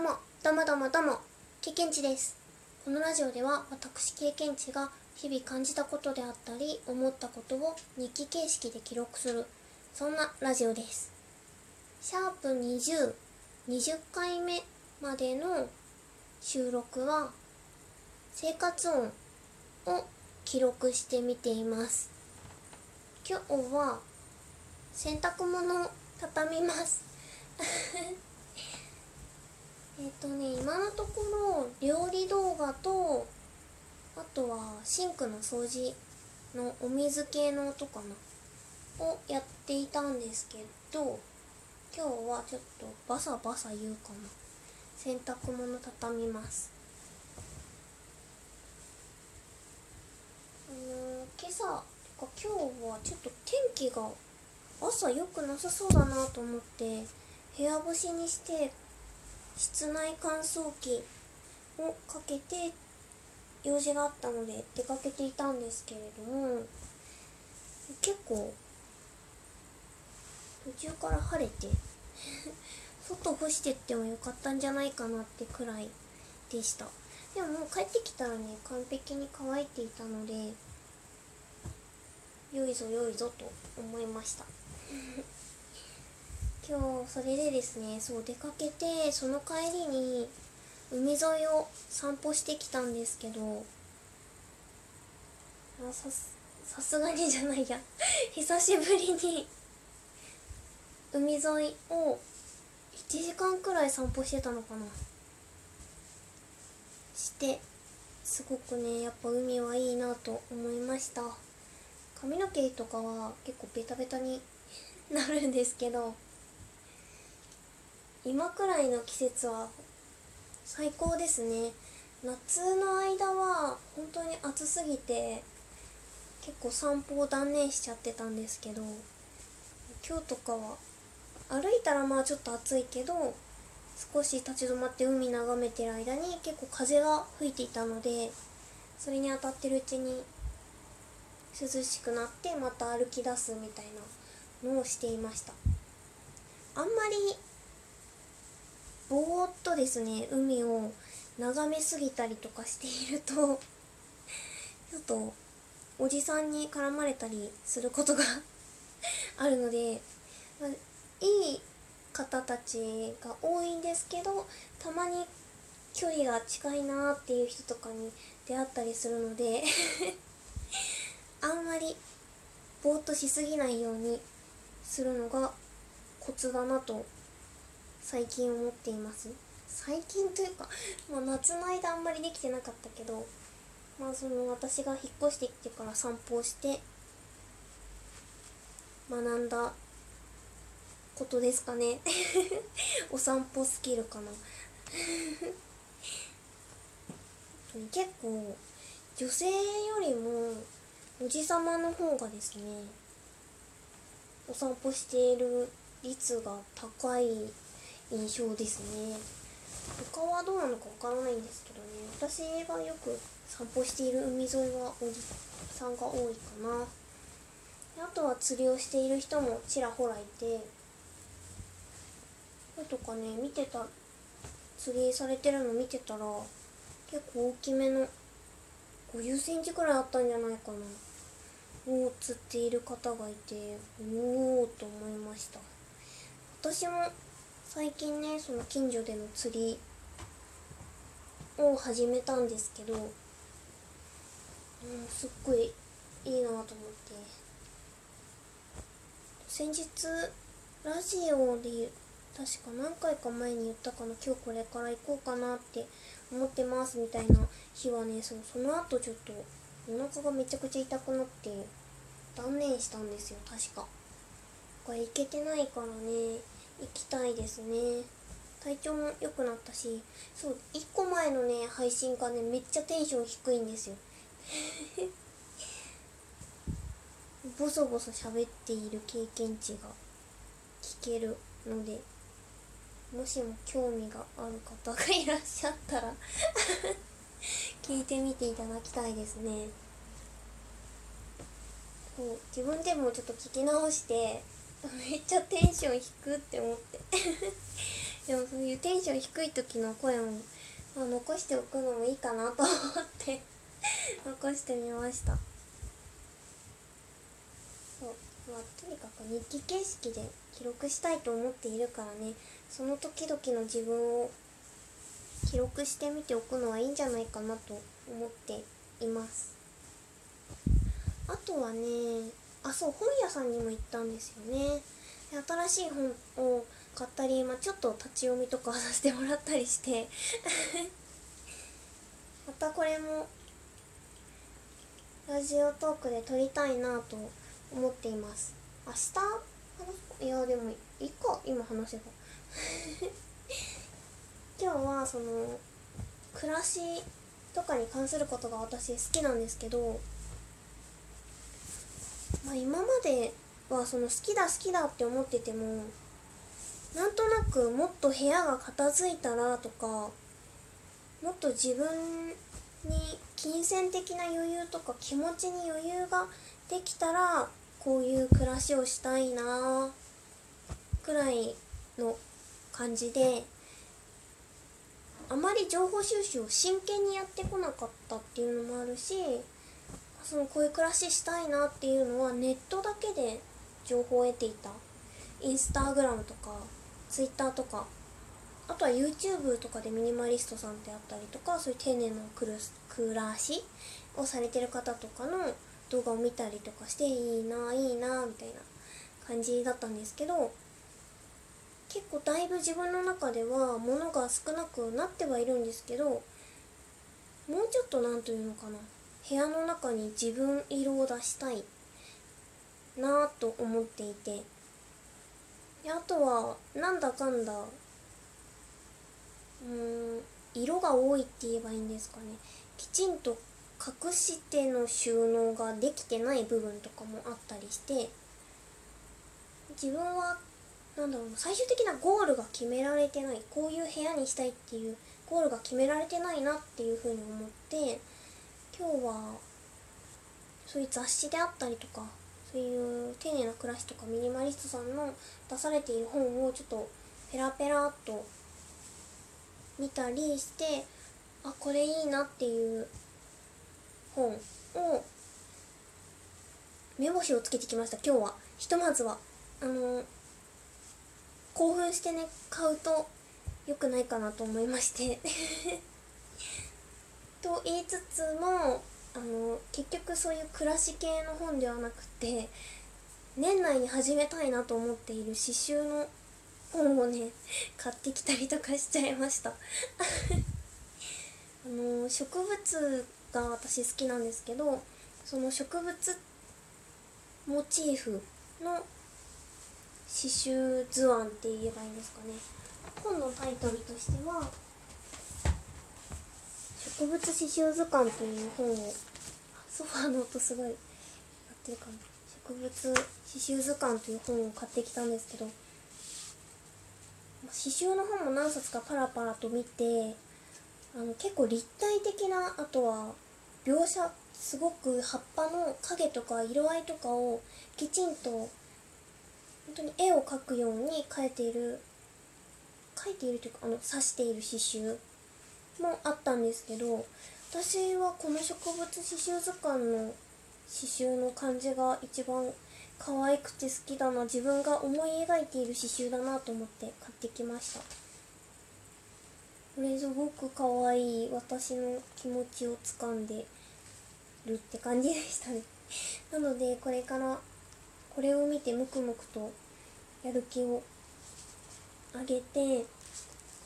ども、どもどもども、経験値です。このラジオでは私経験値が日々感じたことであったり、思ったことを日記形式で記録する、そんなラジオです。シャープ20、20回目までの収録は、生活音を記録してみています。今日は洗濯物を畳みます。えっとね今のところ料理動画とあとはシンクの掃除のお水系の音かなをやっていたんですけど今日はちょっとバサバサ言うかな。洗濯物畳みます。あのー今朝てか今日はちょっと天気が朝良くなさそうだなと思って部屋干しにして室内乾燥機をかけて用事があったので出かけていたんですけれども結構途中から晴れて 外干してってもよかったんじゃないかなってくらいでした。でももう帰ってきたらね完璧に乾いていたので 良いぞ良いぞと思いました。今日それでですねそう出かけてその帰りに海沿いを散歩してきたんですけどあさすさすがにじゃないや。久しぶりに海沿いを1時間くらい散歩してたのかな。してすごくねやっぱ海はいいなと思いました。髪の毛とかは結構ベタベタに なるんですけど今くらいの季節は最高ですね。夏の間は本当に暑すぎて結構散歩を断念しちゃってたんですけど今日とかは歩いたらまあちょっと暑いけど少し立ち止まって海眺めてる間に結構風が吹いていたのでそれに当たってるうちに涼しくなってまた歩き出すみたいなのをしていました。あんまりぼーっとですね海を眺めすぎたりとかしていると ちょっとおじさんに絡まれたりすることが あるので、まあいい方たちが多いんですけどたまに距離が近いなっていう人とかに出会ったりするので あんまりぼーっとしすぎないようにするのがコツだなと最近思っています。最近というか、まあ、夏の間あんまりできてなかったけどまあその私が引っ越してきてから散歩をして学んだことですかね。お散歩スキルかな。結構女性よりもおじさまの方がですねお散歩している率が高い印象ですね。他はどうなのかわからないんですけどね。私がよく散歩している海沿いはおじさんが多いかな。あとは釣りをしている人もちらほらいてこれとかね見てた釣りされてるの見てたら結構大きめの50センチくらいあったんじゃないかな。を釣っている方がいておおと思いました。私も最近ねその近所での釣りを始めたんですけど、うん、すっごいいいなと思って。先日ラジオで確か何回か前に言ったかな今日これから行こうかなって思ってますみたいな日はねそのその後ちょっとお腹がめちゃくちゃ痛くなって断念したんですよ確か。これ行けてないからね。行きたいですね。体調も良くなったしそう1個前のね配信がねめっちゃテンション低いんですよ。ボソボソ喋っている経験値が聞けるのでもしも興味がある方がいらっしゃったら 聞いてみていただきたいですね。そう自分でもちょっと聞き直してめっちゃテンション低って思って。でもそういうテンション低い時の声も、まあ、残しておくのもいいかなと思って。残してみました。そう。まあとにかく日記形式で記録したいと思っているからね。その時々の自分を記録してみておくのはいいんじゃないかなと思っています。あとはねあそう本屋さんにも行ったんですよね。新しい本を買ったり、まあ、ちょっと立ち読みとかさせてもらったりして。またこれもラジオトークで撮りたいなと思っています。明日いやでもいいか今話せば。今日はその暮らしとかに関することが私好きなんですけどまあ今まではその好きだ好きだって思っててもなんとなくもっと部屋が片付いたらとかもっと自分に金銭的な余裕とか気持ちに余裕ができたらこういう暮らしをしたいなくらいの感じであまり情報収集を真剣にやってこなかったっていうのもあるしそのこういう暮らししたいなっていうのはネットだけで情報を得ていた。インスタグラムとかツイッターとか。あとは YouTube とかでミニマリストさんってあったりとかそういう丁寧な暮らしをされてる方とかの動画を見たりとかしていいないいなみたいな感じだったんですけど結構だいぶ自分の中では物が少なくなってはいるんですけどもうちょっと何というのかな。部屋の中に自分色を出したいなと思っていて。あとはなんだかんだうん色が多いって言えばいいんですかね。きちんと隠しての収納ができてない部分とかもあったりして自分はなんだろう最終的なゴールが決められてないこういう部屋にしたいっていうゴールが決められてないなっていうふうに思って今日はそういう雑誌であったりとかそういう丁寧な暮らしとかミニマリストさんの出されている本をちょっとペラペラっと見たりしてあこれいいなっていう本を目星をつけてきました。今日はひとまずはあの興奮してね買うと良くないかなと思いまして。と言いつつもあの結局そういう暮らし系の本ではなくて年内に始めたいなと思っている刺繍の本をね 買ってきたりとかしちゃいました。あの植物が私好きなんですけどその植物モチーフの刺繍図案って言えばいいんですかね。本のタイトルとしては植物刺繍図鑑という本をソファーの音すごいやってるかな植物刺繍図鑑という本を買ってきたんですけど刺繍の本も何冊かパラパラと見てあの結構立体的なあとは描写すごく葉っぱの影とか色合いとかをきちんと本当に絵を描くように描いている描いているというかあの刺している刺繍もあったんですけど私はこの植物刺繍図鑑の刺繍の感じが一番可愛くて好きだな自分が思い描いている刺繍だなと思って買ってきました。これすごく可愛い私の気持ちをつかんでるって感じでしたね。なのでこれからこれを見てムクムクとやる気を上げて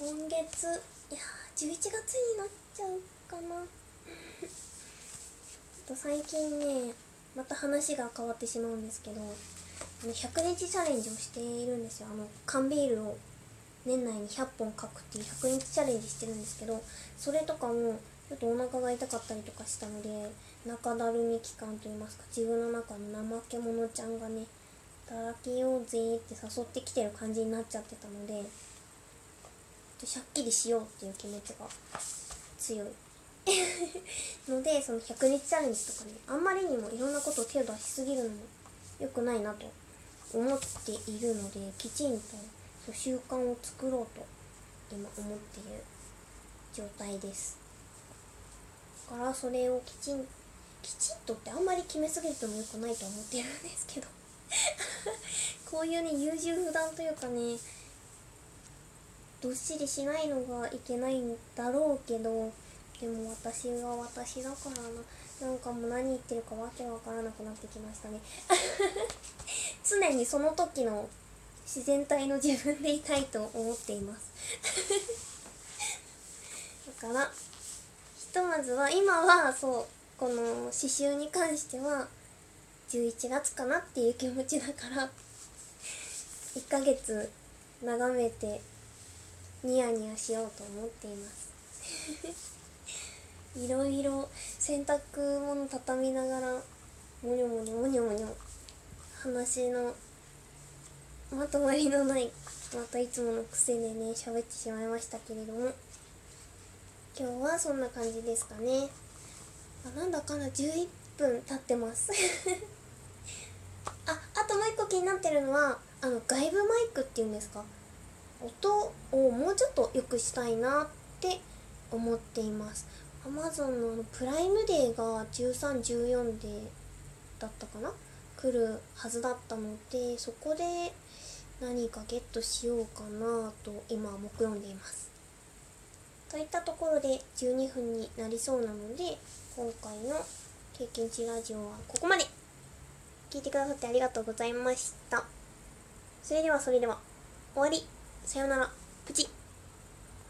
今月いや11月になっちゃうかな。と最近ねまた話が変わってしまうんですけど100日チャレンジをしているんですよ。あの缶ビールを年内に100本書くっていう100日チャレンジしてるんですけどそれとかもちょっとお腹が痛かったりとかしたので中だるみ期間といいますか自分の中の怠け者ちゃんがね働きようぜって誘ってきてる感じになっちゃってたのでとしゃっきりしようっていう気持ちが強い。のでその100日チャレンジとかねあんまりにもいろんなことを手を出しすぎるのも良くないなと思っているのできちんと習慣を作ろうと今思っている状態です。だからそれをきちんきちんとってあんまり決めすぎるともよくないと思ってるんですけど。こういうね優柔不断というかねどっしりしないのがいけないんだろうけどでも私は私だからななんかもう何言ってるかわけわからなくなってきましたね。常にその時の自然体の自分でいたいと思っています。だからひとまずは今はそうこの刺繍に関しては11月かなっていう気持ちだから1ヶ月眺めてニヤニヤしようと思っています。いろいろ洗濯物畳みながらもにょもにょもにょもにょ話のまとまりのないまたいつもの癖でね喋ってしまいましたけれども。今日はそんな感じですかね。あなんだかな11分経ってます。ああともう一個気になってるのはあの外部マイクっていうんですか？音をもうちょっと良くしたいなって思っています。Amazon のプライムデーが1314でだったかな？来るはずだったのでそこで何かゲットしようかなと今目論んでいます。といったところで12分になりそうなので今回の経験値ラジオはここまで。聞いてくださってありがとうございました。それではそれでは終わり。さようなら。プチ。